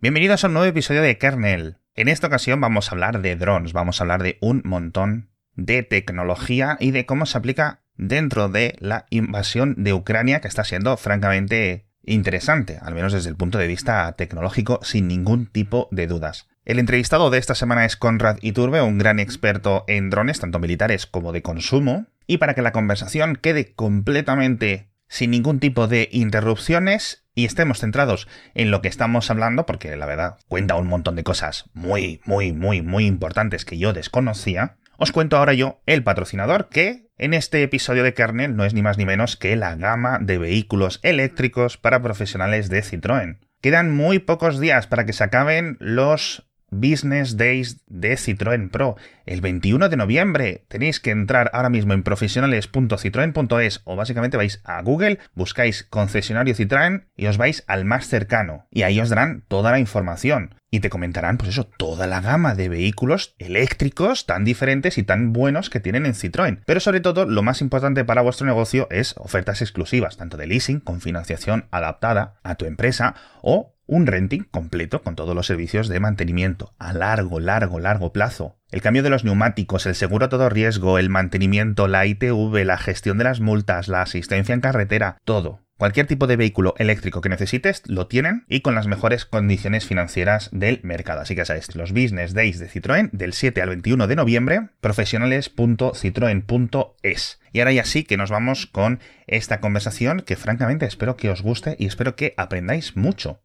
Bienvenidos a un nuevo episodio de Kernel. En esta ocasión vamos a hablar de drones, vamos a hablar de un montón de tecnología y de cómo se aplica dentro de la invasión de Ucrania que está siendo francamente interesante, al menos desde el punto de vista tecnológico, sin ningún tipo de dudas. El entrevistado de esta semana es Conrad Iturbe, un gran experto en drones, tanto militares como de consumo, y para que la conversación quede completamente sin ningún tipo de interrupciones y estemos centrados en lo que estamos hablando, porque la verdad cuenta un montón de cosas muy, muy, muy, muy importantes que yo desconocía, os cuento ahora yo el patrocinador que en este episodio de Kernel no es ni más ni menos que la gama de vehículos eléctricos para profesionales de Citroën. Quedan muy pocos días para que se acaben los Business Days de Citroën Pro. El 21 de noviembre tenéis que entrar ahora mismo en profesionales.citroen.es o básicamente vais a Google, buscáis concesionario Citroën y os vais al más cercano. Y ahí os darán toda la información. Y te comentarán, pues eso, toda la gama de vehículos eléctricos tan diferentes y tan buenos que tienen en Citroën. Pero sobre todo, lo más importante para vuestro negocio es ofertas exclusivas, tanto de leasing, con financiación adaptada a tu empresa, o un renting completo con todos los servicios de mantenimiento a largo, largo, largo plazo. El cambio de los neumáticos, el seguro a todo riesgo, el mantenimiento, la ITV, la gestión de las multas, la asistencia en carretera, todo. Cualquier tipo de vehículo eléctrico que necesites lo tienen y con las mejores condiciones financieras del mercado. Así que sabes, los Business Days de Citroën del 7 al 21 de noviembre, profesionales.citroen.es. Y ahora ya sí que nos vamos con esta conversación que francamente espero que os guste y espero que aprendáis mucho.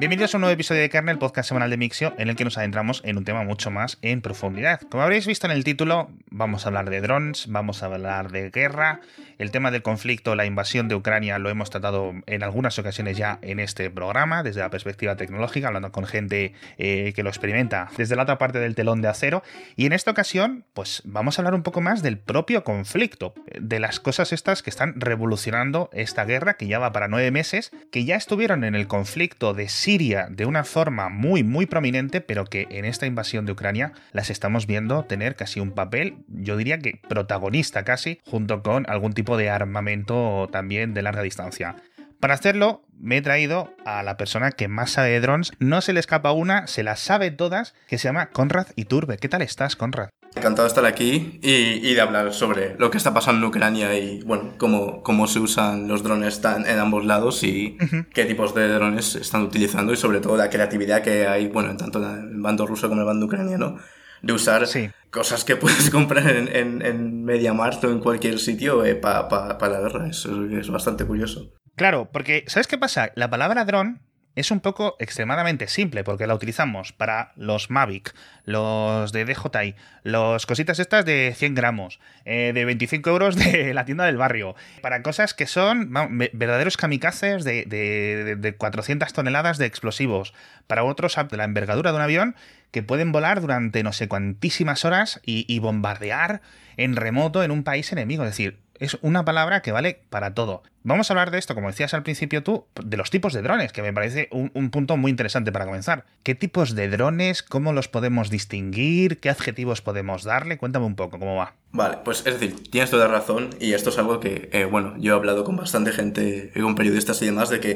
Bienvenidos a un nuevo episodio de Kernel, podcast semanal de Mixio, en el que nos adentramos en un tema mucho más en profundidad. Como habréis visto en el título, vamos a hablar de drones, vamos a hablar de guerra, el tema del conflicto, la invasión de Ucrania lo hemos tratado en algunas ocasiones ya en este programa, desde la perspectiva tecnológica, hablando con gente eh, que lo experimenta desde la otra parte del telón de acero. Y en esta ocasión, pues vamos a hablar un poco más del propio conflicto, de las cosas estas que están revolucionando esta guerra, que ya va para nueve meses, que ya estuvieron en el conflicto de Siria de una forma muy, muy prominente, pero que en esta invasión de Ucrania las estamos viendo tener casi un papel, yo diría que protagonista casi, junto con algún tipo de armamento también de larga distancia. Para hacerlo, me he traído a la persona que más sabe de drones, no se le escapa una, se las sabe todas, que se llama Conrad Iturbe. ¿Qué tal estás, Conrad? Encantado de estar aquí y, de hablar sobre lo que está pasando en Ucrania y, bueno, cómo, cómo se usan los drones en ambos lados y qué tipos de drones están utilizando y sobre todo la creatividad que hay, bueno, tanto en el bando ruso como en el bando ucraniano, de usar cosas que puedes comprar en, en, en MediaMarkt o en cualquier sitio eh, para la guerra. Eso es bastante curioso. Claro, porque ¿sabes qué pasa? La palabra dron es un poco extremadamente simple porque la utilizamos para los Mavic, los de DJI, los cositas estas de 100 gramos, eh, de 25 euros de la tienda del barrio, para cosas que son verdaderos kamikazes de, de, 400 toneladas de explosivos, para otros de la envergadura de un avión que pueden volar durante no sé cuantísimas horas y bombardear en remoto en un país enemigo. Es decir, es una palabra que vale para todo. Vamos a hablar de esto, como decías al principio tú, de los tipos de drones, que me parece un, punto muy interesante para comenzar. ¿Qué tipos de drones? ¿Cómo los podemos distinguir? ¿Qué adjetivos podemos darle? Cuéntame un poco cómo va. Vale, pues es decir, tienes toda razón y esto es algo que, eh, bueno, yo he hablado con bastante gente, con periodistas y demás, de que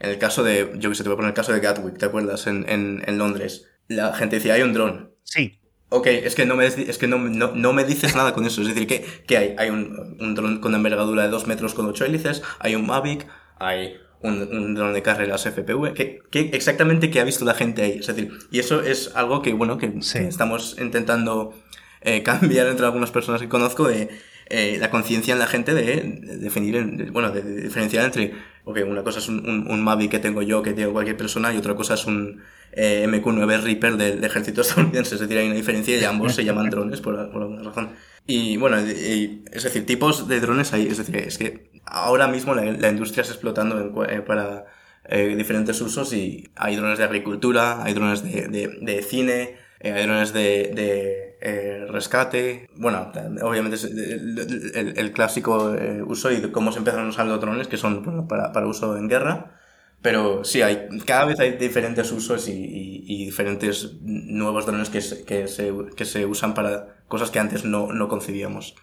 en el caso de, yo que sé, te voy a poner el caso de Gatwick, ¿te acuerdas? En, en, en Londres, la gente decía, hay un dron. Sí. Ok, es que no me, es que no, no, me dices nada con eso. Es decir, que, que hay, hay un, un dron con envergadura de 2 metros con 8 hélices, hay un Mavic, hay un, un dron de carreras FPV. ¿Qué, ¿Qué, exactamente qué ha visto la gente ahí? Es decir, y eso es algo que, bueno, que, estamos intentando eh, cambiar entre algunas personas que conozco de eh, la conciencia en la gente de, definir, bueno, de, diferenciar entre, ok, una cosa es un, un, un Mavic que tengo yo, que tiene cualquier persona, y otra cosa es un eh, MQ-9 Reaper del, ejército estadounidense. Es decir, hay una diferencia y ambos se llaman drones por, alguna razón. Y bueno, es decir, tipos de drones hay. Es decir, es que ahora mismo la, industria está explotando eh, para eh, diferentes usos y hay drones de agricultura, hay drones de, de, cine, hay drones de, de rescate. Bueno, obviamente es el, el, clásico uso y cómo se empezaron a usar los drones que son para, para uso en guerra. Pero sí, hay, cada vez hay diferentes usos y, y, diferentes nuevos drones que se, que, se, que se usan para cosas que antes no, no concebíamos.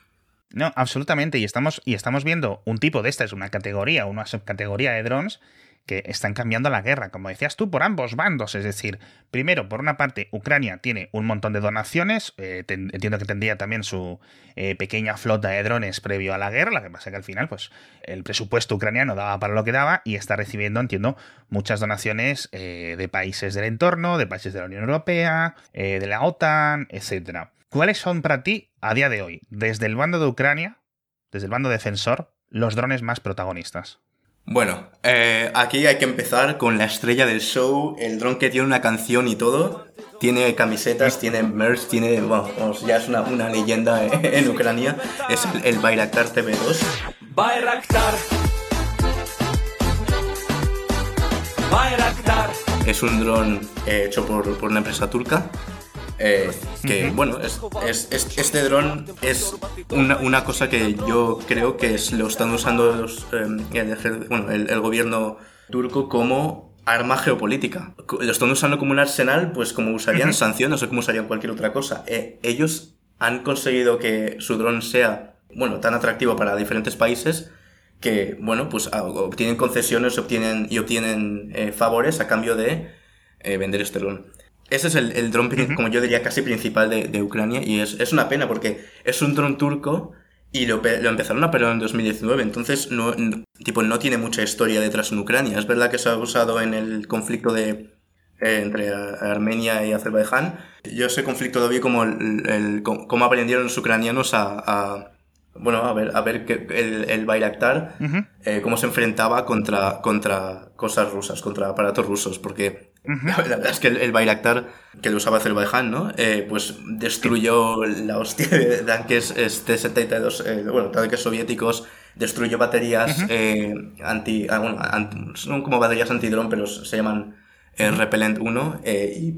No, absolutamente. Y estamos, y estamos viendo un tipo de esta, es una categoría, una subcategoría de drones que están cambiando la guerra, como decías tú, por ambos bandos. Es decir, primero, por una parte, Ucrania tiene un montón de donaciones, eh, entiendo que tendría también su eh, pequeña flota de drones previo a la guerra, lo que pasa que al final, pues, el presupuesto ucraniano daba para lo que daba y está recibiendo, entiendo, muchas donaciones eh, de países del entorno, de países de la Unión Europea, de la OTAN, etcétera. ¿Cuáles son para ti, a día de hoy, desde el bando de Ucrania, desde el bando defensor, los drones más protagonistas? Bueno, eh, aquí hay que empezar con la estrella del show, el dron que tiene una canción y todo. Tiene camisetas, tiene merch, tiene. Bueno, ya es una, una leyenda en Ucrania. Es el, el Bayraktar TV2. Bayraktar. Bayraktar. Es un dron eh, hecho por, por una empresa turca eh, que bueno, es, este dron es una, cosa que yo creo que lo están usando los, em, el, gobierno turco como arma geopolítica. Lo están usando como un arsenal, pues como usarían sanciones o como usarían cualquier otra cosa. Eh, ellos han conseguido que su dron sea, bueno, tan atractivo para diferentes países que, bueno, pues ah, obtienen concesiones obtienen, y obtienen eh, favores a cambio de vender este dron. Ese es el, el dron, como yo diría, casi principal de, Ucrania y es, es, una pena porque es un dron turco y lo, lo empezaron a pelear en 2019, entonces no, tipo, no tiene mucha historia detrás en Ucrania. Es verdad que se ha usado en el conflicto de, eh, entre Armenia y Azerbaiyán. Yo ese conflicto lo vi como el, cómo aprendieron los ucranianos a bueno, a ver, a ver que el, el Bayraktar, eh, cómo se enfrentaba contra, contra cosas rusas, contra aparatos rusos, porque la verdad es que el, el Bayraktar, que lo usaba Azerbaiyán, ¿no? Eh, pues destruyó la hostia de tanques T-72, eh, bueno, tanques soviéticos, destruyó baterías anti, ah, bueno, son como baterías antidrón, pero se llaman Repellent 1, y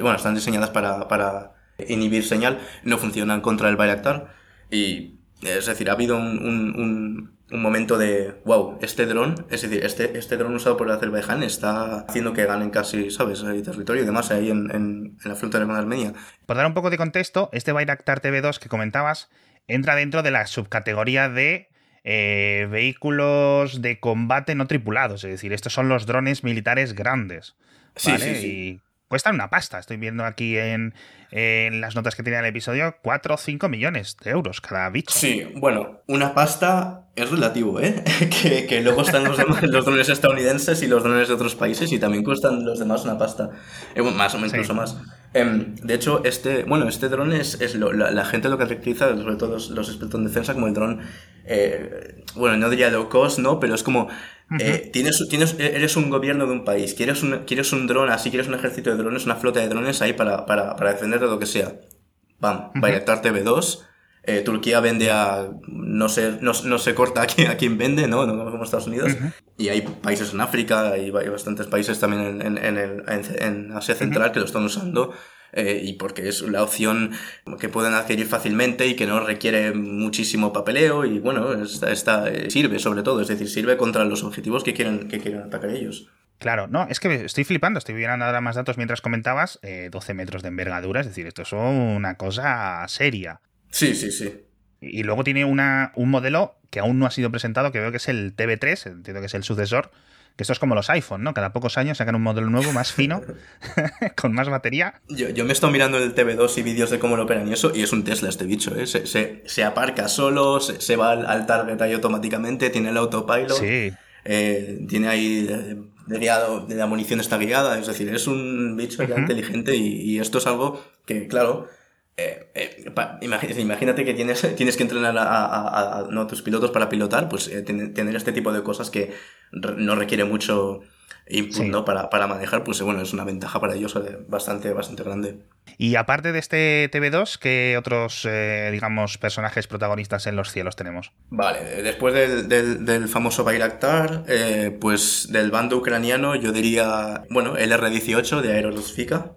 bueno, están diseñadas para, para inhibir señal, no funcionan contra el Bayraktar, y es decir, ha habido un, un, un, momento de, wow, este dron, es decir, este, este dron usado por Azerbaiyán está haciendo que ganen casi, ¿sabes?, el territorio y demás ahí en, en, la frontera con Armenia. Por dar un poco de contexto, este Bayraktar TV2 que comentabas entra dentro de la subcategoría de eh, vehículos de combate no tripulados, es decir, estos son los drones militares grandes. Sí, sí, sí cuestan una pasta. Estoy viendo aquí en, las notas que tiene el episodio 4 o 5 millones de euros cada bicho. Sí, bueno, una pasta es relativo, ¿eh? que, luego están los, los, drones estadounidenses y los drones de otros países y también cuestan los demás una pasta. Eh, más o menos, incluso más. Em, de hecho, este, bueno, este dron es, es la, gente lo caracteriza, sobre todo los, expertos en defensa, como el dron, eh, bueno, no diría low cost, ¿no? Pero es como, eh, tienes, tienes, eres un gobierno de un país, quieres un, quieres un dron así, quieres un ejército de drones, una flota de drones ahí para, para, para defender de lo que sea. Bam, uh TV2. Eh, Turquía vende a. No se, no, no se corta a quién, a quién vende, ¿no? No como Estados Unidos. Y hay países en África, hay, hay bastantes países también en, en, el, en, Asia Central que lo están usando. Eh, y porque es la opción que pueden adquirir fácilmente y que no requiere muchísimo papeleo y bueno, esta, esta eh, sirve sobre todo, es decir, sirve contra los objetivos que quieren, que quieren atacar ellos. Claro, no, es que estoy flipando, estoy viendo ahora más datos mientras comentabas, 12 metros de envergadura, es decir, esto es una cosa seria. Sí, sí, sí. Y luego tiene una, un modelo que aún no ha sido presentado, que veo que es el TV3, entiendo que es el sucesor, que esto es como los iPhone, ¿no? Cada pocos años sacan un modelo nuevo, más fino, con más batería. Yo, yo me he estado mirando el TV2 y vídeos de cómo lo operan y eso, y es un Tesla este bicho, ¿eh? Se, se, aparca solo, se, va al, al, target ahí automáticamente, tiene el autopilot. Sí. Eh, tiene ahí de, de, la munición está guiada, es decir, es un bicho ya inteligente y, y, esto es algo que, claro, eh, eh, imagínate que tienes, tienes que entrenar a, a, tus pilotos para pilotar, pues eh, tener este tipo de cosas que no requiere mucho input para, para, manejar, pues bueno, es una ventaja para ellos bastante, bastante grande. Y aparte de este TV2, ¿qué otros, digamos, personajes protagonistas en los cielos tenemos? Vale, después del, del, del famoso Bayraktar, pues del bando ucraniano, yo diría, bueno, el R-18 de Aerosfika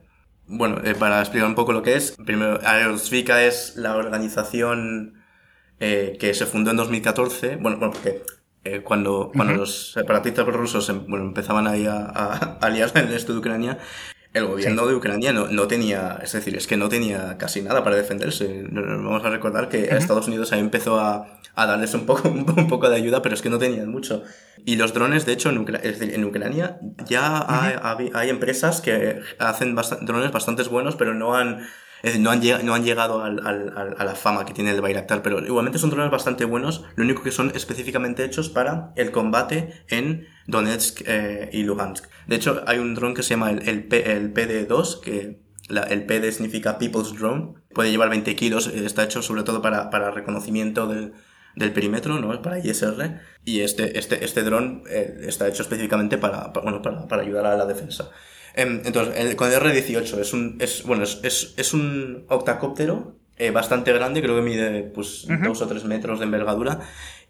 bueno, eh, para explicar un poco lo que es, primero, Aerosvika es la organización eh, que se fundó en 2014, bueno, bueno porque eh, cuando, cuando los separatistas rusos em, bueno, empezaban ahí a, a, aliarse en el este de Ucrania, el gobierno de Ucrania no, no, tenía, es decir, es que no tenía casi nada para defenderse. Vamos a recordar que Estados Unidos ahí empezó a, a darles un poco, un poco de ayuda, pero es que no tenían mucho. Y los drones, de hecho, en, en Ucrania ya hay, hay, empresas que hacen drones bastante buenos, pero no han es no han, llegado a la fama que tiene el Bayraktar, pero igualmente son drones bastante buenos, lo único que son específicamente hechos para el combate en Donetsk eh, y Lugansk. De hecho, hay un dron que se llama el, el, el PD2, que la, el PD significa People's Drone, puede llevar 20 kilos, eh, está hecho sobre todo para, reconocimiento del, perímetro, ¿no? Para ISR. Y este, este, este dron eh, está hecho específicamente para, bueno, para ayudar a la defensa. Em, entonces, con el R18 es un, es, bueno, es, es, un octacóptero eh, bastante grande, creo que mide pues dos o tres metros de envergadura.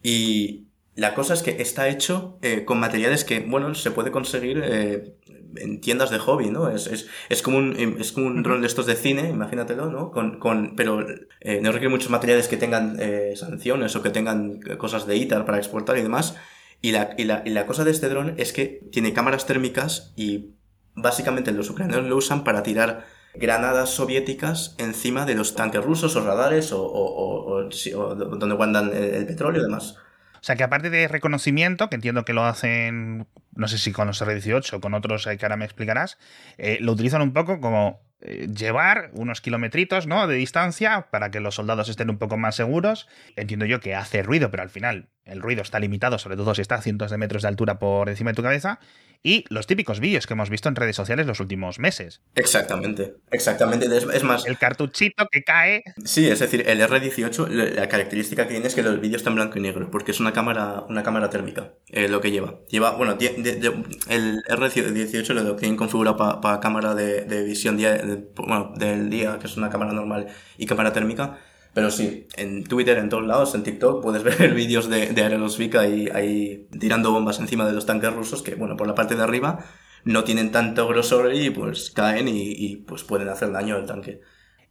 Y la cosa es que está hecho eh, con materiales que, bueno, se puede conseguir eh, en tiendas de hobby, ¿no? Es, es, es como un, em, es como un dron de estos de cine, imagínatelo, ¿no? Con, con, pero no requiere muchos materiales que tengan sanciones o que tengan cosas de ITAR para exportar y demás. Y la, y la, y la cosa de este dron es que tiene cámaras térmicas y básicamente los ucranianos lo usan para tirar granadas soviéticas encima de los tanques rusos o radares o, donde guardan el, petróleo y demás. O sea que aparte de reconocimiento, que entiendo que lo hacen, no sé si con los R-18 o con otros que ahora me explicarás, eh, lo utilizan un poco como eh, llevar unos kilometritos ¿no? de distancia para que los soldados estén un poco más seguros. Entiendo yo que hace ruido, pero al final el ruido está limitado, sobre todo si está a cientos de metros de altura por encima de tu cabeza y los típicos vídeos que hemos visto en redes sociales los últimos meses. Exactamente, exactamente. Es, más... El cartuchito que cae. Sí, es decir, el R18, la característica que tiene es que los vídeos están blanco y negro, porque es una cámara, una cámara térmica, eh, lo que lleva. Lleva, bueno, el R18 lo tienen configurado para cámara de, visión día, bueno, del día, que es una cámara normal, y cámara térmica pero sí, en Twitter, en todos lados, en TikTok, puedes ver vídeos de, de Aerosvika ahí, ahí tirando bombas encima de los tanques rusos que, bueno, por la parte de arriba no tienen tanto grosor y pues caen y, pues pueden hacer daño al tanque.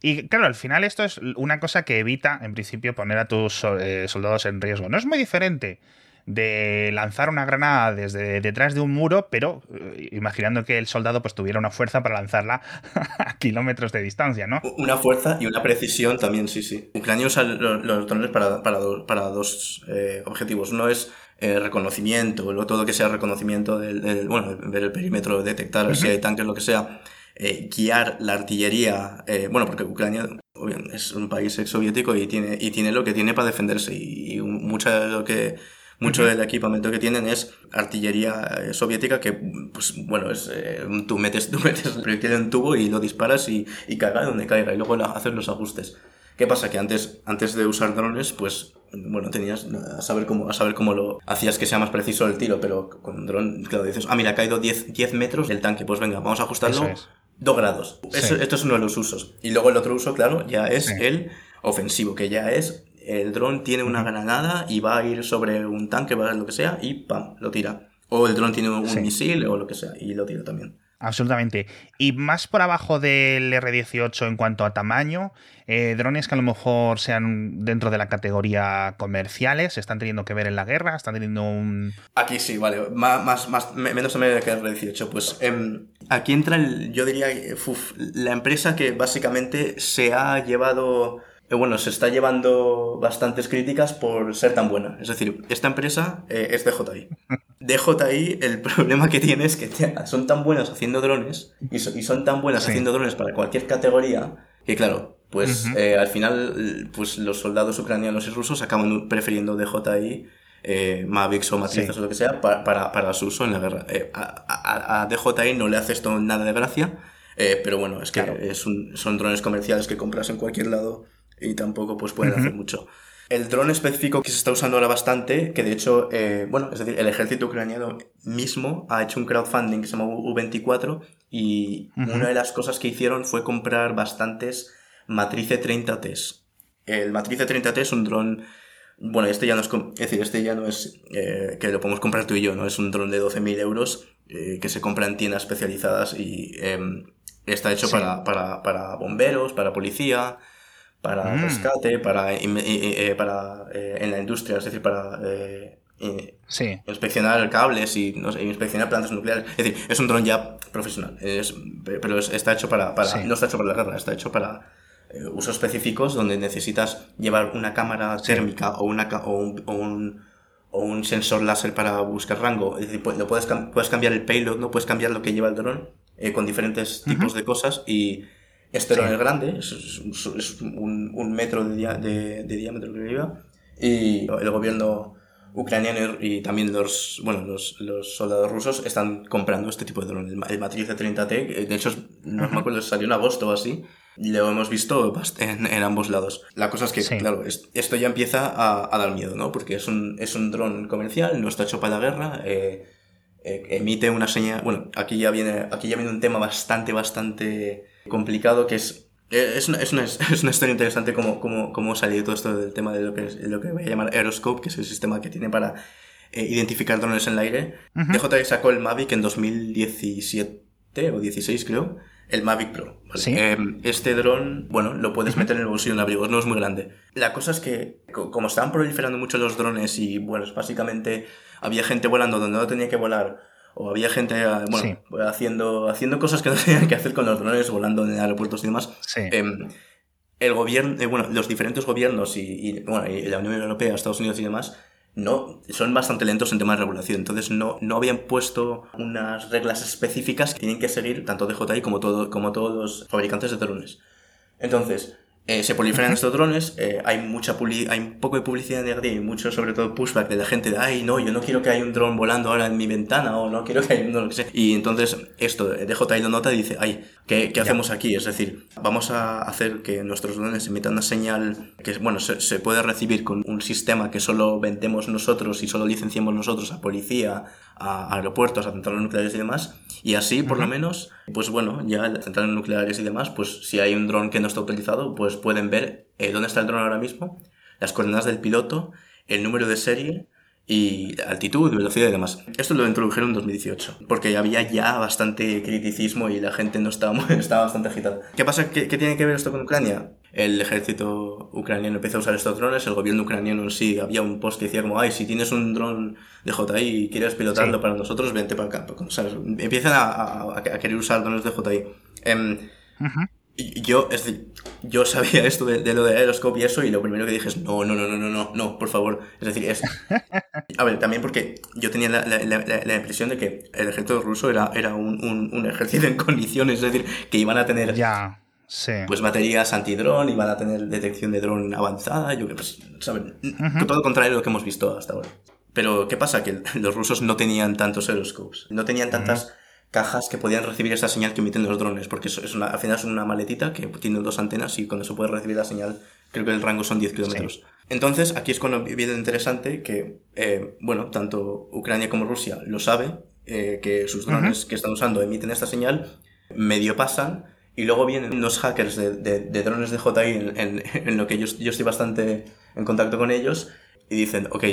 Y claro, al final esto es una cosa que evita, en principio, poner a tus eh, soldados en riesgo. No es muy diferente de lanzar una granada desde detrás de un muro, pero eh, imaginando que el soldado pues tuviera una fuerza para lanzarla a kilómetros de distancia, ¿no? Una fuerza y una precisión también, sí, sí. Ucrania usa los, drones para, para, para dos eh, objetivos. Uno es eh, reconocimiento, todo lo que sea reconocimiento del, bueno, ver el perímetro, detectar si hay tanques, lo que sea. guiar la artillería, bueno, porque Ucrania es un país ex soviético y tiene, y tiene lo que tiene para defenderse y, y mucha de lo que mucho del equipamiento que tienen es artillería eh, soviética que, pues bueno, es, eh, tú, metes, tú metes el proyectil en tubo y lo disparas y, y caiga donde caiga y luego haces los ajustes. ¿Qué pasa? Que antes, antes de usar drones, pues, bueno, tenías a saber cómo, a saber cómo lo hacías que sea más preciso el tiro, pero con un dron, claro, dices, ah, mira, ha caído 10, 10 metros del tanque, pues venga, vamos a ajustarlo 2 grados. esto es uno de los usos. Y luego el otro uso, claro, ya es el ofensivo, que ya es el dron tiene una granada y va a ir sobre un tanque, va a lo que sea, y ¡pam! lo tira. O el dron tiene un misil o lo que sea, y lo tira también. Absolutamente. Y más por abajo del R18 en cuanto a tamaño, eh, drones que a lo mejor sean dentro de la categoría comerciales, están teniendo que ver en la guerra, están teniendo un... Aquí sí, vale, más, más, menos medio que el R18. Pues em, aquí entra, el, yo diría, la empresa que básicamente se ha llevado eh, bueno, se está llevando bastantes críticas por ser tan buena. Es decir, esta empresa eh, es DJI. DJI, el problema que tiene es que son tan buenas haciendo drones y, son tan buenas haciendo drones para cualquier categoría que, claro, pues eh, al final pues los soldados ucranianos y rusos acaban prefiriendo DJI eh, Mavics o matrices o lo que sea para, para, su uso en la guerra. a, DJI no le hace esto nada de gracia, pero bueno, es que son drones comerciales que compras en cualquier lado y tampoco pues pueden hacer mucho. El dron específico que se está usando ahora bastante, que de hecho, eh, bueno, es decir, el ejército ucraniano mismo ha hecho un crowdfunding que se llama U24 y una de las cosas que hicieron fue comprar bastantes Matrice 30T. El Matrice 30T es un dron, bueno, este ya no es, es decir, este ya no es eh, que lo podemos comprar tú y yo, ¿no? Es un dron de 12.000 euros eh, que se compra en tiendas especializadas y em, está hecho para, para, para bomberos, para policía, para mm. rescate, para, eh, para eh, en la industria, es decir, para eh, inspeccionar cables y no sé, inspeccionar plantas nucleares. Es decir, es un dron ya profesional, es, pero está hecho para, para no está hecho para la guerra, está hecho para eh, usos específicos donde necesitas llevar una cámara térmica o, una, o, un, o, un, o un sensor láser para buscar rango. Es decir, lo puedes, puedes cambiar el payload, no puedes cambiar lo que lleva el dron eh, con diferentes tipos de cosas y este dron es grande, es, un, un, metro de, de, de diámetro que lleva y el gobierno ucraniano y también los, bueno, los, los soldados rusos están comprando este tipo de dron. El, Matrix 30T, de hecho, no me acuerdo, salió en agosto o así, lo hemos visto en, en ambos lados. La cosa es que, claro, esto ya empieza a, a, dar miedo, ¿no? Porque es un, es un dron comercial, no está hecho para la guerra, eh, eh, emite una señal, bueno, aquí ya viene, aquí ya viene un tema bastante, bastante complicado que es eh, es una, es, una, es una, historia interesante cómo, cómo, cómo salió todo esto del tema de lo que, lo que voy a llamar Aeroscope, que es el sistema que tiene para eh, identificar drones en el aire. DJI sacó el Mavic en 2017 o 16 creo, el Mavic Pro. Em, este dron, bueno, lo puedes meter en el bolsillo en abrigos, no es muy grande. La cosa es que, como estaban proliferando mucho los drones y, bueno, básicamente había gente volando donde no tenía que volar o había gente eh, bueno, haciendo, haciendo cosas que no tenían que hacer con los drones, volando en aeropuertos y demás. Em, el gobierno, eh, bueno, los diferentes gobiernos y, bueno, y la Unión Europea, Estados Unidos y demás, no, son bastante lentos en temas de regulación. Entonces no, no habían puesto unas reglas específicas que tienen que seguir tanto DJI como, todo, como todos los fabricantes de drones. Entonces, eh, se proliferan estos drones, eh, hay mucha hay un poco de publicidad negativa y mucho sobre todo pushback de la gente de, ay, no, yo no quiero que haya un dron volando ahora en mi ventana o no quiero que haya un dron, que sea. Y entonces esto, DJI lo nota y dice, ay, ¿qué, qué hacemos aquí? Es decir, vamos a hacer que nuestros drones emitan una señal que, bueno, se, se puede recibir con un sistema que solo vendemos nosotros y solo licenciamos nosotros a policía, a aeropuertos, a centrales nucleares y demás. Y así, por lo menos, pues bueno, ya en centrales nucleares y demás, pues si hay un dron que no está utilizado, pues pueden ver eh, dónde está el dron ahora mismo, las coordenadas del piloto, el número de serie y altitud, velocidad y demás. Esto lo introdujeron en 2018, porque había ya bastante criticismo y la gente no estaba, estaba bastante agitada. ¿Qué pasa? ¿Qué, ¿Qué, tiene que ver esto con Ucrania? El ejército ucraniano empezó a usar estos drones, el gobierno ucraniano en sí, había un post que decía como, ay, si tienes un dron de JI y quieres pilotarlo para nosotros, vente para acá. O sea, empiezan a, a, querer usar drones de JI. Eh, yo, es decir, yo sabía esto de, lo de Aeroscope y eso, y lo primero que dije es, no, no, no, no, no, no, no, por favor. Es decir, es... A ver, también porque yo tenía la, la, la, impresión de que el ejército ruso era, era un, un, un, ejército en condiciones, es decir, que iban a tener... Ya. Sí. Pues baterías antidrón, iban a tener detección de dron avanzada, yo que pues, ¿saben? Todo lo contrario de lo que hemos visto hasta ahora. Pero, ¿qué pasa? Que los rusos no tenían tantos aeroscopes, no tenían tantas cajas que podían recibir esa señal que emiten los drones, porque es una, al final es una maletita que tiene dos antenas y cuando se puede recibir la señal, creo que el rango son 10 kilómetros. Entonces, aquí es cuando viene interesante que, eh, bueno, tanto Ucrania como Rusia lo sabe, eh, que sus drones que están usando emiten esta señal, medio pasan, y luego vienen unos hackers de, de, drones de JI en, en, lo que yo, yo estoy bastante en contacto con ellos, y dicen, ok,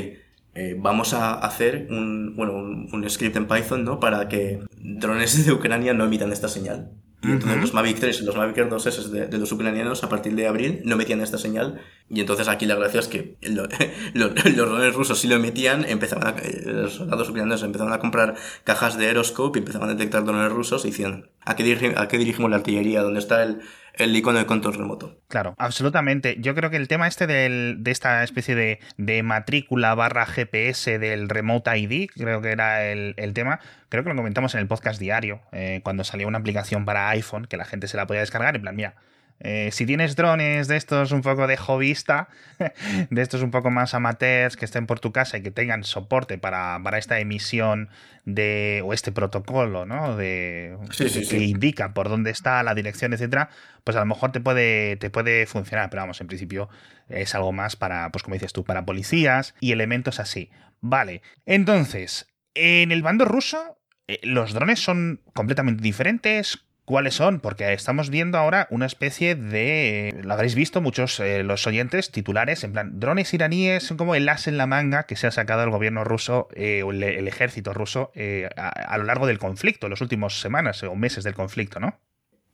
eh, vamos a hacer un, bueno, un, script en Python, ¿no? Para que drones de Ucrania no emitan esta señal. Y entonces los Mavic 3 y los Mavic Air 2S de, de, los ucranianos a partir de abril no metían esta señal. Y entonces aquí la gracia es que los drones rusos sí lo emitían, empezaban eh, los soldados ucranianos empezaban a comprar cajas de Aeroscope y empezaban a detectar drones rusos y decían, ¿a qué, ¿a qué dirigimos la artillería? ¿Dónde está el, el icono de control remoto. Claro, absolutamente. Yo creo que el tema este del, de esta especie de, de, matrícula barra GPS del Remote ID, creo que era el, el tema, creo que lo comentamos en el podcast diario, eh, cuando salió una aplicación para iPhone que la gente se la podía descargar, en plan, mira, eh, si tienes drones de estos un poco de hobbyista, de estos un poco más amateurs que estén por tu casa y que tengan soporte para, para esta emisión de o este protocolo, ¿no? De que indica por dónde está la dirección, etcétera, pues a lo mejor te puede te puede funcionar, pero vamos, en principio es algo más para, pues como dices tú, para policías y elementos así. Vale. Entonces, en el bando ruso eh, los drones son completamente diferentes cuáles son, porque estamos viendo ahora una especie de, lo habréis visto muchos eh, los oyentes titulares, en plan, drones iraníes son como el as en la manga que se ha sacado el gobierno ruso eh, o el, ejército ruso eh, a, lo largo del conflicto, las últimas semanas o meses del conflicto, ¿no?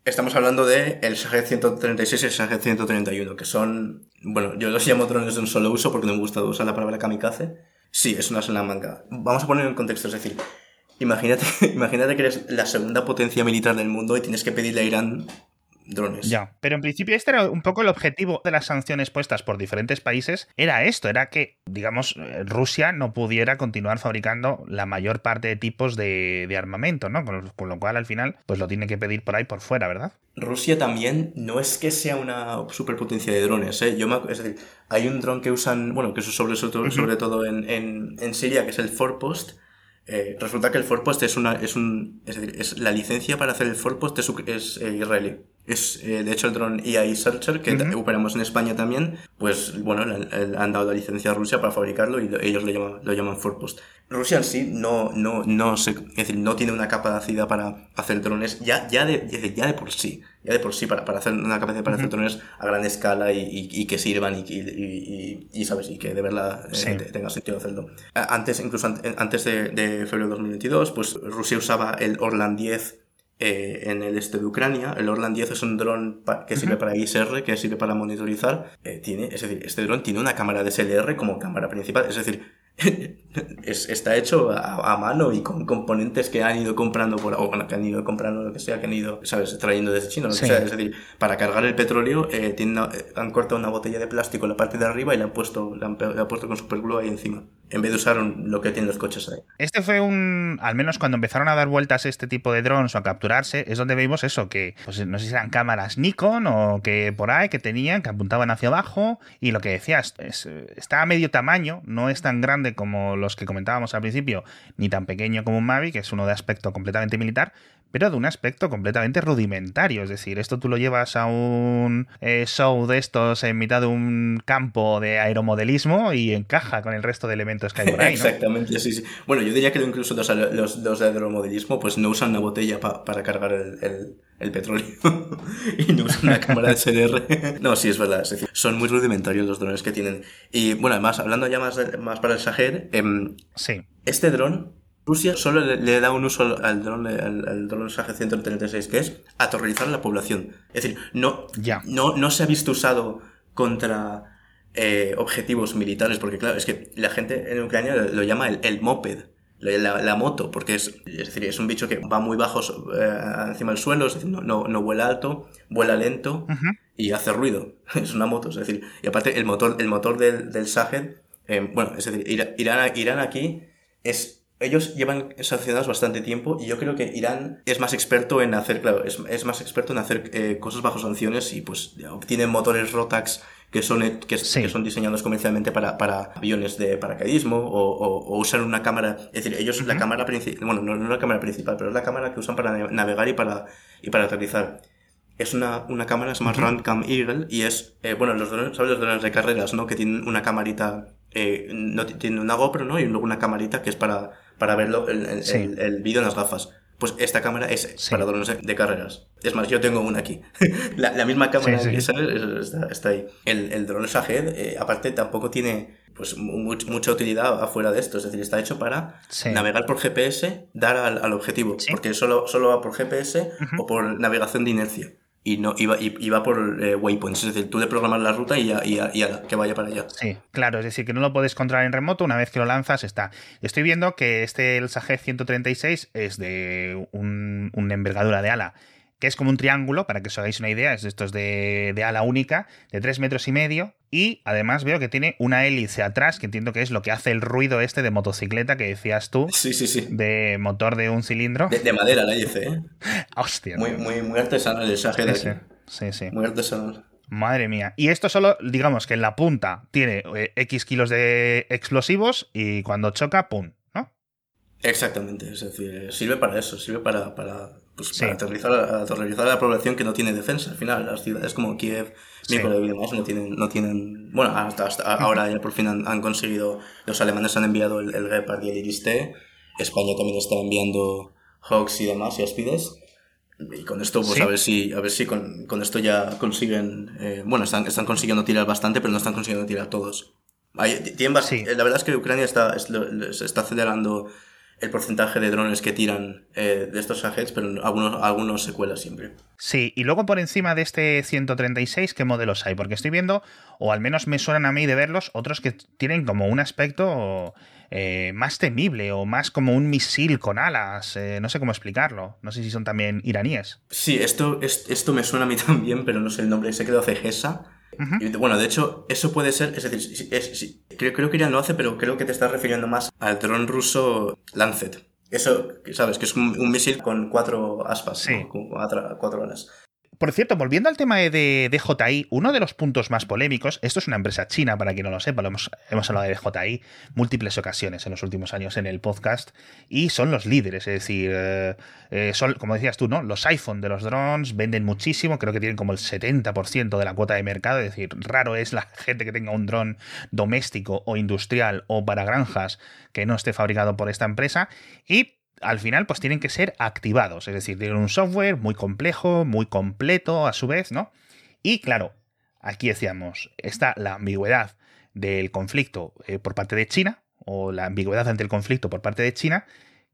Estamos hablando de el Shahed 136 y el Shahed 131, que son, bueno, yo los llamo drones de un solo uso porque no me gusta usar la palabra kamikaze, Sí, es una sola manga. Vamos a poner en contexto, es decir, imagínate, imagínate que eres la segunda potencia militar del mundo y tienes que pedirle a Irán drones. Ya, pero en principio este era un poco el objetivo de las sanciones puestas por diferentes países, era esto, era que, digamos, Rusia no pudiera continuar fabricando la mayor parte de tipos de, armamento, ¿no? Con lo, cual al final, pues lo tiene que pedir por ahí por fuera, ¿verdad? Rusia también no es que sea una superpotencia de drones, ¿eh? Yo es decir, hay un dron que usan, bueno, que es sobre, sobre, sobre todo en, en, en Siria, que es el Forpost, eh, resulta que el Forpost es una, es un, es decir, es la licencia para hacer el Forpost es, es eh, israelí. Es, eh, de hecho, el dron EI Searcher, que operamos en España también, pues bueno, han dado la licencia a Rusia para fabricarlo y ellos lo llaman, lo llaman Forpost. Rusia en sí no, no, no, se, es decir, no tiene una capacidad para hacer drones ya, ya, de, ya de por sí ya de por sí, para, para hacer una capacidad para hacer drones a gran escala y, y, que sirvan y, y, y, ¿sabes? Y que de verdad eh, tenga sentido hacerlo. Antes, incluso antes de, de, febrero de 2022, pues Rusia usaba el Orlan 10 eh, en el este de Ucrania. El Orlan 10 es un dron que sirve para ISR, que sirve para monitorizar. Eh, tiene, es decir, este dron tiene una cámara de SLR como cámara principal. Es decir, es, está hecho a, mano y con componentes que han ido comprando por, o bueno, que han ido comprando lo que sea, que han ido, ¿sabes?, trayendo desde China, lo que sea. Es decir, para cargar el petróleo eh, eh, han cortado una botella de plástico en la parte de arriba y le han puesto, le han, puesto con superglue ahí encima. En vez de usar lo que tienen los coches ahí. Este fue un. Al menos cuando empezaron a dar vueltas este tipo de drones o a capturarse, es donde vimos eso, que pues, no sé si eran cámaras Nikon o que por ahí que tenían, que apuntaban hacia abajo. Y lo que decías, es, está a medio tamaño, no es tan grande como los que comentábamos al principio, ni tan pequeño como un Mavic, que es uno de aspecto completamente militar, pero de un aspecto completamente rudimentario. Es decir, esto tú lo llevas a un eh, show de estos en mitad de un campo de aeromodelismo y encaja con el resto de elementos que hay por ahí. Exactamente, sí, sí. Bueno, yo diría que incluso los, los, de aeromodelismo pues no usan una botella para cargar el, el, petróleo y no usan una cámara de SLR. no, sí, es verdad. Es decir, son muy rudimentarios los drones que tienen. Y bueno, además, hablando ya más, más para el Sahel, em, sí. este dron Rusia solo le, da un uso al dron, al, dron SAG-136, que es aterrorizar a la población. Es decir, no, no, no se ha visto usado contra eh, objetivos militares, porque claro, es que la gente en Ucrania lo, llama el, el moped, la, moto, porque es, es decir, es un bicho que va muy bajo eh, encima del suelo, es decir, no, no, vuela alto, vuela lento y hace ruido. Es una moto, es decir, y aparte el motor, el motor del, del eh, bueno, es decir, Irán, Irán aquí es ellos llevan sancionados bastante tiempo y yo creo que Irán es más experto en hacer, claro, es, es más experto en hacer eh, cosas bajo sanciones y pues tienen motores Rotax que son, que, que, son diseñados comercialmente para, para aviones de paracaidismo o, o, usar una cámara, es decir, ellos la cámara principal, bueno, no, no la cámara principal, pero es la cámara que usan para navegar y para, y para aterrizar. Es una, una cámara, se llama Runcam Eagle, y es, eh, bueno, los drones, ¿sabes los drones de carreras, no? Que tienen una camarita, eh, no tienen una GoPro, ¿no? Y luego una camarita que es para, para verlo el, el, vídeo en las gafas. Pues esta cámara es para drones de carreras. Es más, yo tengo una aquí. la, misma cámara que está, está, ahí. El, el drone Shahed, eh, aparte, tampoco tiene pues mucha utilidad afuera de esto. Es decir, está hecho para navegar por GPS, dar al, al objetivo. Porque solo, solo va por GPS o por navegación de inercia y no iba, iba por eh, waypoints, es decir, tú le programas la ruta y ya, y, que vaya para allá. Sí, claro, es decir, que no lo puedes controlar en remoto, una vez que lo lanzas está. Estoy viendo que este el Sage 136 es de un, una envergadura de ala que es como un triángulo, para que os hagáis una idea, es estos de, de ala única, de 3 metros y medio, y además veo que tiene una hélice atrás, que entiendo que es lo que hace el ruido este de motocicleta que decías tú. Sí, sí, sí. De motor de un cilindro. De, madera la hélice, ¿eh? Hostia. Muy, muy, muy artesanal el Sage sí, sí, sí, Muy artesanal. Madre mía. Y esto solo, digamos que en la punta tiene eh, X kilos de explosivos y cuando choca, ¡pum! ¿no? Exactamente. Es decir, sirve para eso, sirve para, para pues para aterrizar, a la población que no tiene defensa. Al final, las ciudades como Kiev, sí. y demás no tienen, no tienen, bueno, hasta, ahora ya por fin han, conseguido, los alemanes han enviado el, el Gepard y el Iris T, España también está enviando Hawks y demás y Aspides. Y con esto, pues a ver si, a ver si con, con esto ya consiguen, eh, bueno, están, están consiguiendo tirar bastante, pero no están consiguiendo tirar todos. Hay, tienen, La verdad es que Ucrania está, se está acelerando el porcentaje de drones que tiran eh, de estos agents, pero algunos, algunos se cuela siempre. Sí, y luego por encima de este 136, ¿qué modelos hay? Porque estoy viendo, o al menos me suenan a mí de verlos, otros que tienen como un aspecto eh, más temible o más como un misil con alas. Eh, no sé cómo explicarlo. No sé si son también iraníes. Sí, esto, esto me suena a mí también, pero no sé el nombre. Se quedó bueno, de hecho, eso puede ser, es decir, creo, creo que Irán lo hace, pero creo que te estás refiriendo más al dron ruso Lancet. Eso, sabes, que es un, misil con cuatro aspas, sí. con cuatro alas. Por cierto, volviendo al tema de DJI, uno de los puntos más polémicos, esto es una empresa china, para quien no lo sepa, lo hemos, hablado de DJI múltiples ocasiones en los últimos años en el podcast, y son los líderes, es decir, eh, eh, son, como decías tú, ¿no? Los iPhone de los drones venden muchísimo, creo que tienen como el 70% de la cuota de mercado, es decir, raro es la gente que tenga un dron doméstico o industrial o para granjas que no esté fabricado por esta empresa, y al final pues tienen que ser activados, es decir, tienen un software muy complejo, muy completo a su vez, ¿no? Y claro, aquí decíamos, está la ambigüedad del conflicto eh, por parte de China, o la ambigüedad ante el conflicto por parte de China,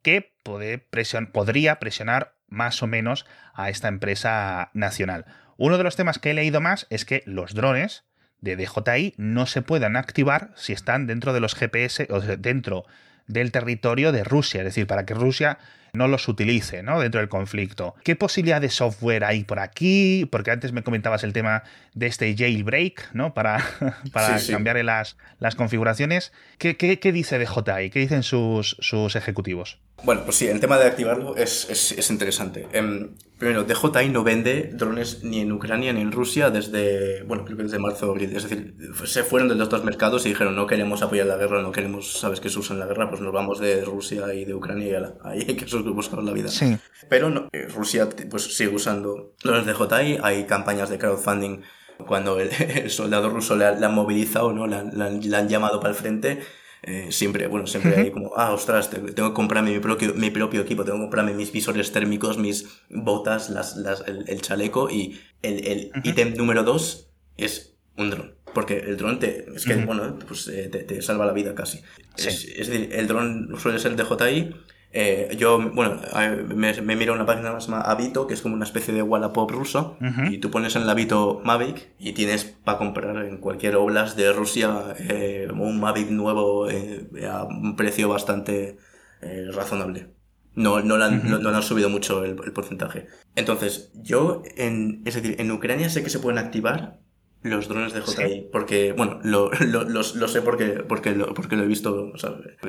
que podría presionar más o menos a esta empresa nacional. Uno de los temas que he leído más es que los drones de DJI no se puedan activar si están dentro de los GPS o dentro del territorio de Rusia, es decir, para que Rusia no los utilice ¿no? dentro del conflicto. ¿Qué posibilidad de software hay por aquí? Porque antes me comentabas el tema de este jailbreak, ¿no? Para, para cambiar Las, las configuraciones. ¿Qué, qué, qué dice DJI? ¿Qué dicen sus, sus ejecutivos? Bueno, pues sí, el tema de activarlo es, es, es interesante. Em, primero, DJI no vende drones ni en Ucrania ni en Rusia desde, bueno, creo que desde marzo o abril. Es decir, se fueron de los dos mercados y dijeron, no queremos apoyar la guerra, no queremos, sabes, que se usan la guerra, pues nos vamos de Rusia y de Ucrania y ahí hay que buscar la vida. Sí. Pero no, eh, Rusia pues sigue usando drones DJI, hay campañas de crowdfunding cuando el, soldado ruso le, han movilizado, ¿no? Le han, llamado para el frente eh, siempre, bueno, siempre hay como, ah, ostras, tengo que comprarme mi propio, mi propio equipo, tengo que comprarme mis visores térmicos, mis botas, las, las, el, chaleco y el, el ítem número dos es un dron. Porque el dron te, es que, bueno, pues eh, te, te, salva la vida casi. Es, es, decir, el dron suele ser de DJI eh, yo, bueno, me, me, miro una página más llama Avito, que es como una especie de Wallapop ruso, y tú pones en el Avito Mavic y tienes para comprar en cualquier oblast de Rusia eh, un Mavic nuevo eh, a un precio bastante eh, razonable. No, no, no, no, han subido mucho el, porcentaje. Entonces, yo, en, es decir, en Ucrania sé que se pueden activar los drones de JI, porque, bueno, lo, lo, lo, sé porque, porque, lo, porque lo he visto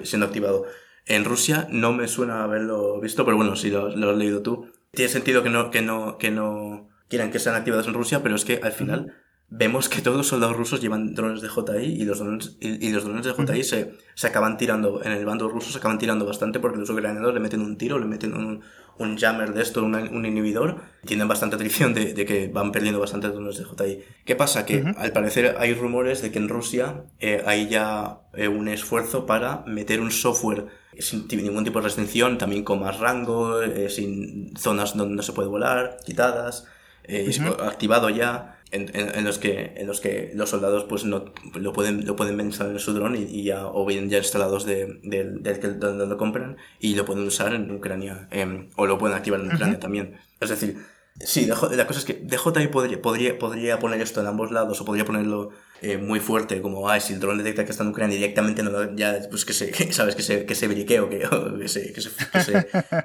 siendo activado. En Rusia no me suena haberlo visto, pero bueno, si lo, has leído tú. Tiene sentido que no, que no, que no quieran que sean activados en Rusia, pero es que al final vemos que todos los soldados rusos llevan drones de JI y los drones, y, los drones de JI se, se, acaban tirando, en el bando ruso se acaban tirando bastante porque los ucranianos le meten un tiro, le meten un, un jammer de esto, un, inhibidor, tienen bastante atrición de, de, que van perdiendo bastante drones de JI. ¿Qué pasa? Que al parecer hay rumores de que en Rusia eh, hay ya eh, un esfuerzo para meter un software sin ningún tipo de restricción, también con más rango, eh, sin zonas donde no se puede volar, quitadas, eh, activado ya, en, en, los que, en los que los soldados pues no lo pueden, lo pueden instalar en su dron y, ya, o bien ya instalados de, del que donde lo compran y lo pueden usar en Ucrania, em, o lo pueden activar en Ucrania también. Es decir, Sí, la cosa es que DJI podría, podría, podría poner esto en ambos lados o podría ponerlo eh, muy fuerte, como, ah, si el dron detecta que está en Ucrania directamente, no, ya, pues que se, sabes, que se, que se brique o que, que, se, que, se,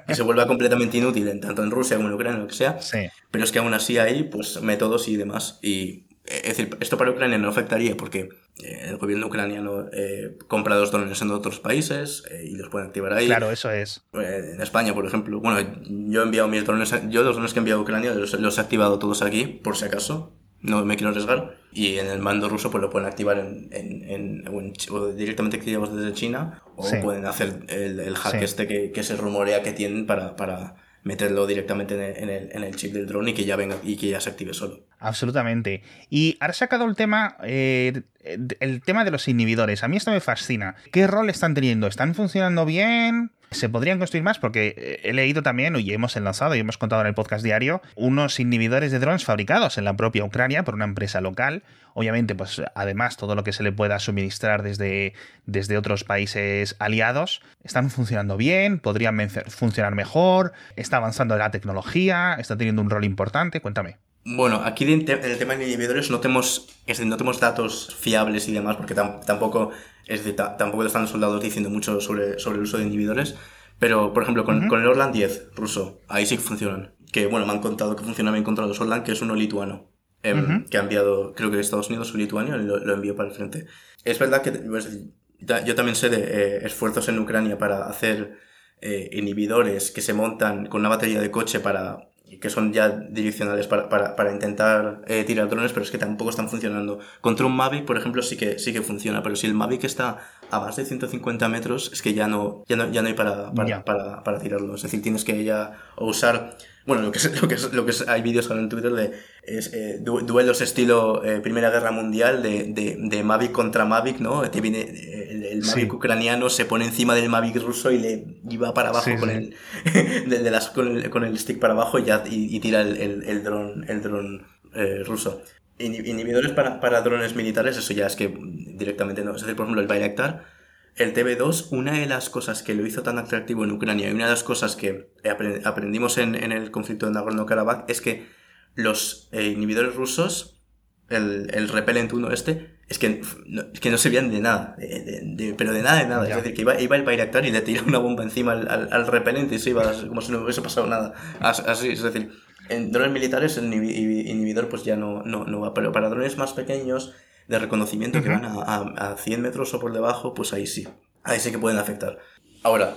que, se, vuelva completamente inútil, en, tanto en Rusia como en Ucrania, lo que sea. Pero es que aún así hay, pues, métodos y demás. Y es decir, esto para Ucrania no afectaría porque eh, el gobierno ucraniano eh, compra dos drones en otros países eh, y los puede activar ahí. Claro, eso es. en España, por ejemplo, bueno, yo he enviado mis drones, yo los drones que he enviado a Ucrania los, he activado todos aquí, por si acaso, no me quiero arriesgar. Y en el mando ruso pues lo pueden activar en, en, o directamente desde China o pueden hacer el, hack este que, que se rumorea que tienen para, para meterlo directamente en el, en el, chip del drone y que ya venga y que ya se active solo. Absolutamente. Y ahora sacado el tema, eh, el tema de los inhibidores. A mí esto me fascina. ¿Qué rol están teniendo? ¿Están funcionando bien? Se podrían construir más porque eh, he leído también y hemos enlazado y hemos contado en el podcast diario unos inhibidores de drones fabricados en la propia Ucrania por una empresa local. Obviamente, pues además todo lo que se le pueda suministrar desde, desde otros países aliados están funcionando bien, podrían funcionar mejor, está avanzando la tecnología, está teniendo un rol importante. Cuéntame. Bueno, aquí en, el tema de inhibidores no tenemos, no tenemos datos fiables y demás, porque tampoco, es de, tampoco están los soldados diciendo mucho sobre, sobre el uso de inhibidores. Pero, por ejemplo, con, el Orlan 10 ruso, ahí sí que funcionan. Que, bueno, me han contado que funciona bien contra los Orlan, que es uno lituano. Em, que ha enviado, creo que Estados Unidos o Lituania, lo, lo envió para el frente. Es verdad que pues, yo también sé de eh, esfuerzos en Ucrania para hacer eh, inhibidores que se montan con una batería de coche para que son ya direccionales para, para, para intentar eh, tirar drones, pero es que tampoco están funcionando. Contra un Mavic, por ejemplo, sí que, sí que funciona, pero si el Mavic está a más de 150 metros, es que ya no, ya no, ya no hay para, para, para, para tirarlo. Es decir, tienes que ya usar bueno, lo que es, lo que es, lo que es, hay vídeos en Twitter de es, eh, duelos estilo eh, Primera Guerra Mundial de, de, de, Mavic contra Mavic, ¿no? Viene el, Mavic ucraniano se pone encima del Mavic ruso y le va para abajo con, El, de, las, con, el, con el stick para abajo y, ya, y, tira el, el, dron, el dron eh, ruso. Inhibidores para, para drones militares, eso ya es que directamente no. Es decir, por ejemplo, el Bayraktar el TB2, una de las cosas que lo hizo tan atractivo en Ucrania y una de las cosas que aprendimos en, el conflicto de Nagorno-Karabakh es que los eh, inhibidores rusos, el, el Repellent 1 este, es que, no, es que no servían de nada, pero de nada, de nada. Es decir, que iba, iba el Bayraktar y le tiraba una bomba encima al, al, repelente y se iba como si no hubiese pasado nada. Así, es decir, en drones militares el inhibidor pues ya no, no, no va, pero para drones más pequeños de reconocimiento que van a, a, 100 metros o por debajo, pues ahí sí. Ahí sí que pueden afectar. Ahora,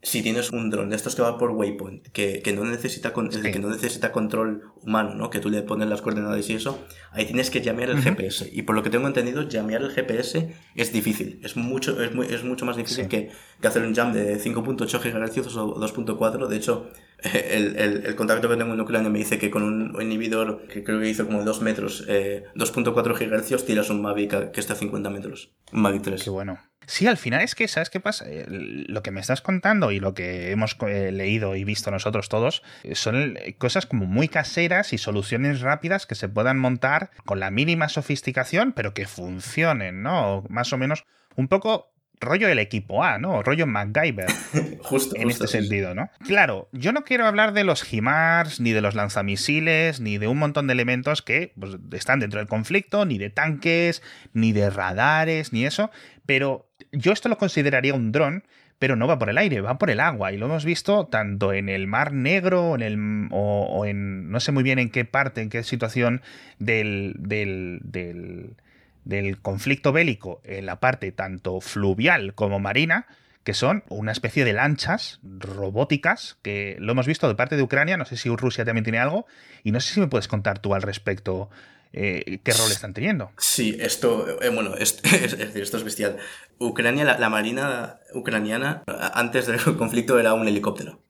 si tienes un dron de estos que va por waypoint, que, que no necesita que no necesita control humano, ¿no? Que tú le pones las coordenadas y eso, ahí tienes que llamear el GPS. Y por lo que tengo entendido, llamear el GPS es difícil. Es mucho, es, muy, es mucho más difícil que, que, hacer un jam de 5.8 GHz o 2.4. De hecho, el, el, el, contacto que tengo en Ucrania me dice que con un inhibidor que creo que hizo como 2 metros, eh, 2.4 GHz, tiras un Mavic que está a 50 metros. Un Mavic 3. Qué bueno. Sí, al final es que, ¿sabes qué pasa? Lo que me estás contando y lo que hemos eh, leído y visto nosotros todos eh, son cosas como muy caseras y soluciones rápidas que se puedan montar con la mínima sofisticación, pero que funcionen, ¿no? Más o menos un poco rollo el equipo A, ¿no? Rollo MacGyver. justo. En este sentido, ¿no? Claro, yo no quiero hablar de los HIMARS, ni de los lanzamisiles, ni de un montón de elementos que pues, están dentro del conflicto, ni de tanques, ni de radares, ni eso, pero yo esto lo consideraría un dron, pero no va por el aire, va por el agua. Y lo hemos visto tanto en el Mar Negro en el, o, en. no sé muy bien en qué parte, en qué situación del, del, del del conflicto bélico en la parte tanto fluvial como marina, que son una especie de lanchas robóticas, que lo hemos visto de parte de Ucrania, no sé si Rusia también tiene algo, y no sé si me puedes contar tú al respecto eh, qué rol están teniendo. Sí, esto, eh, bueno, es, decir, esto es bestial. Ucrania, la, marina ucraniana, antes del conflicto era un helicóptero.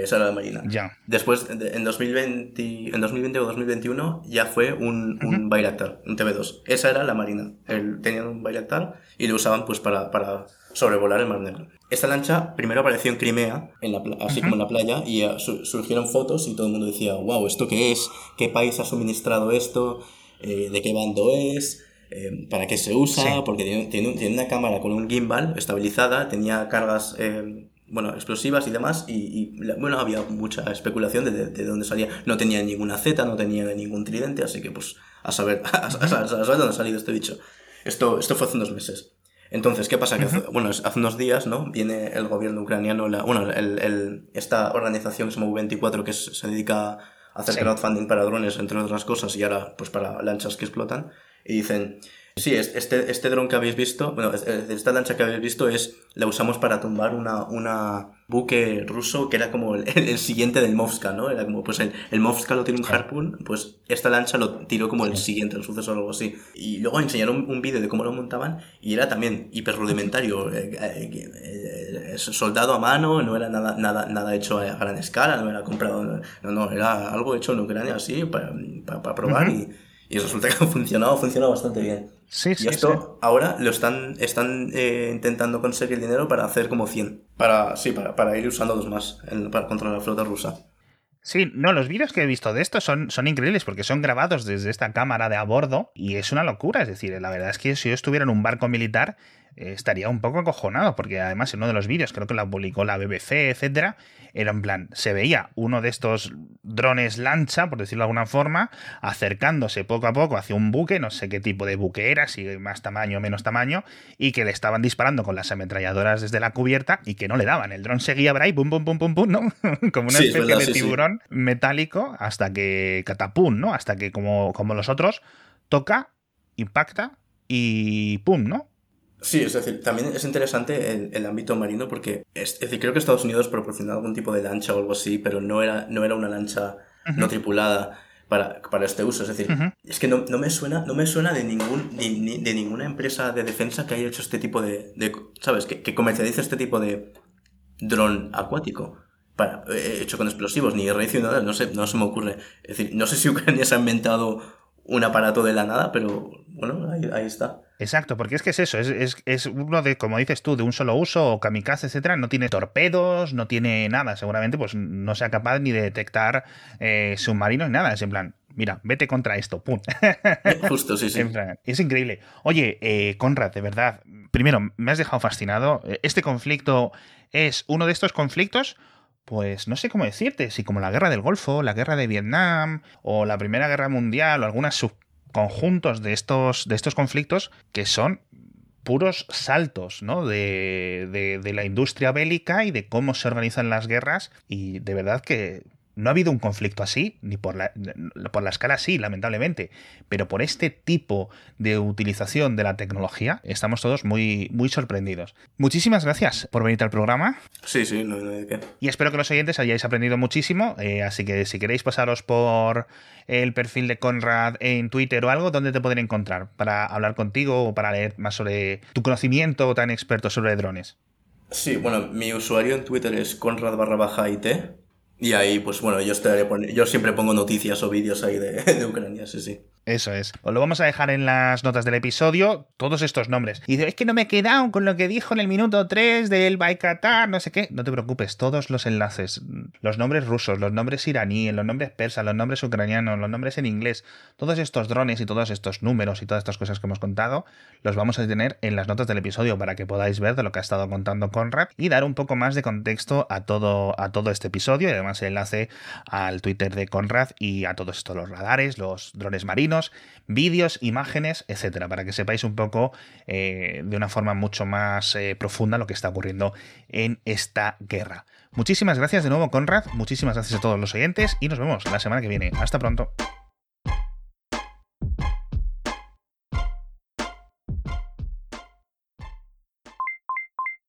Esa era la Marina. Ya. Después, en 2020, en 2020 o 2021, ya fue un, un Bayraktar, un TV2. Esa era la Marina. El, tenían un Bayraktar y lo usaban pues para, para sobrevolar el Mar Negro. Esta lancha primero apareció en Crimea, en la, así como en la playa, y surgieron fotos y todo el mundo decía, wow, ¿esto qué es? ¿Qué país ha suministrado esto? Eh, ¿De qué bando es? Eh, ¿Para qué se usa? Porque tiene, tiene, una cámara con un gimbal estabilizada, tenía cargas... Eh, bueno, explosivas y demás, y, bueno, había mucha especulación de, de, dónde salía. No tenía ninguna Z, no tenía ningún tridente, así que pues a saber, a, saber dónde ha salido este bicho. Esto, esto fue hace unos meses. Entonces, ¿qué pasa? Que hace, bueno, hace unos días, ¿no? Viene el gobierno ucraniano, la, bueno, el, el, esta organización que se llama 24 que se dedica a hacer crowdfunding para drones, entre otras cosas, y ahora, pues para lanchas que explotan, y dicen, Sí, este, este dron que habéis visto, bueno, esta lancha que habéis visto es, la usamos para tumbar una, una buque ruso que era como el, siguiente del Movska, ¿no? Era como, pues el, el Movska lo tiene un harpoon, pues esta lancha lo tiró como el siguiente, el sucesor o algo así. Y luego enseñaron un, vídeo de cómo lo montaban y era también hiper rudimentario, eh, eh, eh, soldado a mano, no era nada, nada, nada hecho a gran escala, no era comprado, no, no, era algo hecho en Ucrania así para, para, probar y Y resulta que ha funcionado, ha funcionado bastante bien. Sí, sí, y esto ahora lo están, están eh, intentando conseguir dinero para hacer como 100. Para, sí, para, para ir usando dos más para controlar la flota rusa. Sí, no, los vídeos que he visto de esto son, son increíbles porque son grabados desde esta cámara de a bordo y es una locura. Es decir, la verdad es que si yo estuviera en un barco militar eh, estaría un poco acojonado porque además en uno de los vídeos, creo que la publicó la BBC, etcétera, era en plan, se veía uno de estos drones lancha, por decirlo de alguna forma, acercándose poco a poco hacia un buque, no sé qué tipo de buque era, si más tamaño o menos tamaño, y que le estaban disparando con las ametralladoras desde la cubierta y que no le daban. El dron seguía por ahí, pum, pum, pum, pum, pum, ¿no? como una especie de tiburón metálico hasta que catapum, ¿no? Hasta que como, como los otros, toca, impacta y pum, ¿no? Sí, es decir, también es interesante el, el ámbito marino porque, es, decir, creo que Estados Unidos proporcionaba algún tipo de lancha o algo así, pero no era, no era una lancha no tripulada para, para, este uso. Es decir, es que no, no, me suena, no me suena de, ningún, de, de, ninguna empresa de defensa que haya hecho este tipo de, de ¿sabes? Que, que, comercialice este tipo de dron acuático. Para, eh, hecho con explosivos, ni raíz nada, no sé, no se me ocurre. Es decir, no sé si Ucrania se ha inventado un aparato de la nada, pero bueno, ahí, ahí está. Exacto, porque es que es eso, es, es, uno de, como dices tú, de un solo uso, o kamikaze, etcétera, no tiene torpedos, no tiene nada, seguramente pues no sea capaz ni de detectar eh, submarinos ni nada, es en plan, mira, vete contra esto, pum. Justo, sí, sí. es increíble. Oye, eh, Conrad, de verdad, primero, me has dejado fascinado, este conflicto es uno de estos conflictos pues no sé cómo decirte, si como la guerra del Golfo, la guerra de Vietnam o la Primera Guerra Mundial o algunas subconjuntos de estos, de estos conflictos que son puros saltos ¿no? de, de, de la industria bélica y de cómo se organizan las guerras y de verdad que no ha habido un conflicto así, ni por la, por la escala sí, lamentablemente, pero por este tipo de utilización de la tecnología estamos todos muy, muy sorprendidos. Muchísimas gracias por venir al programa. Sí, sí, no, hay qué. Y espero que los oyentes hayáis aprendido muchísimo, eh, así que si queréis pasaros por el perfil de Conrad en Twitter o algo, ¿dónde te pueden encontrar para hablar contigo o para leer más sobre tu conocimiento tan experto sobre drones? Sí, bueno, mi usuario en Twitter es Conrad barra baja IT y ahí, pues bueno, yo, estaré yo siempre pongo noticias o vídeos ahí de, de Ucrania, sí, sí. Eso es. Os lo vamos a dejar en las notas del episodio, todos estos nombres. Y dice, es que no me he quedado con lo que dijo en el minuto 3 del Baikatar, no sé qué. No te preocupes, todos los enlaces, los nombres rusos, los nombres iraníes, los nombres persas, los nombres ucranianos, los nombres en inglés, todos estos drones y todos estos números y todas estas cosas que hemos contado, los vamos a tener en las notas del episodio para que podáis ver de lo que ha estado contando Conrad y dar un poco más de contexto a todo, a todo este episodio y además el enlace al Twitter de Conrad y a todos estos los radares, los drones marinos vídeos, imágenes, etcétera, para que sepáis un poco eh, de una forma mucho más eh, profunda lo que está ocurriendo en esta guerra. Muchísimas gracias de nuevo, Conrad. Muchísimas gracias a todos los oyentes y nos vemos la semana que viene. Hasta pronto.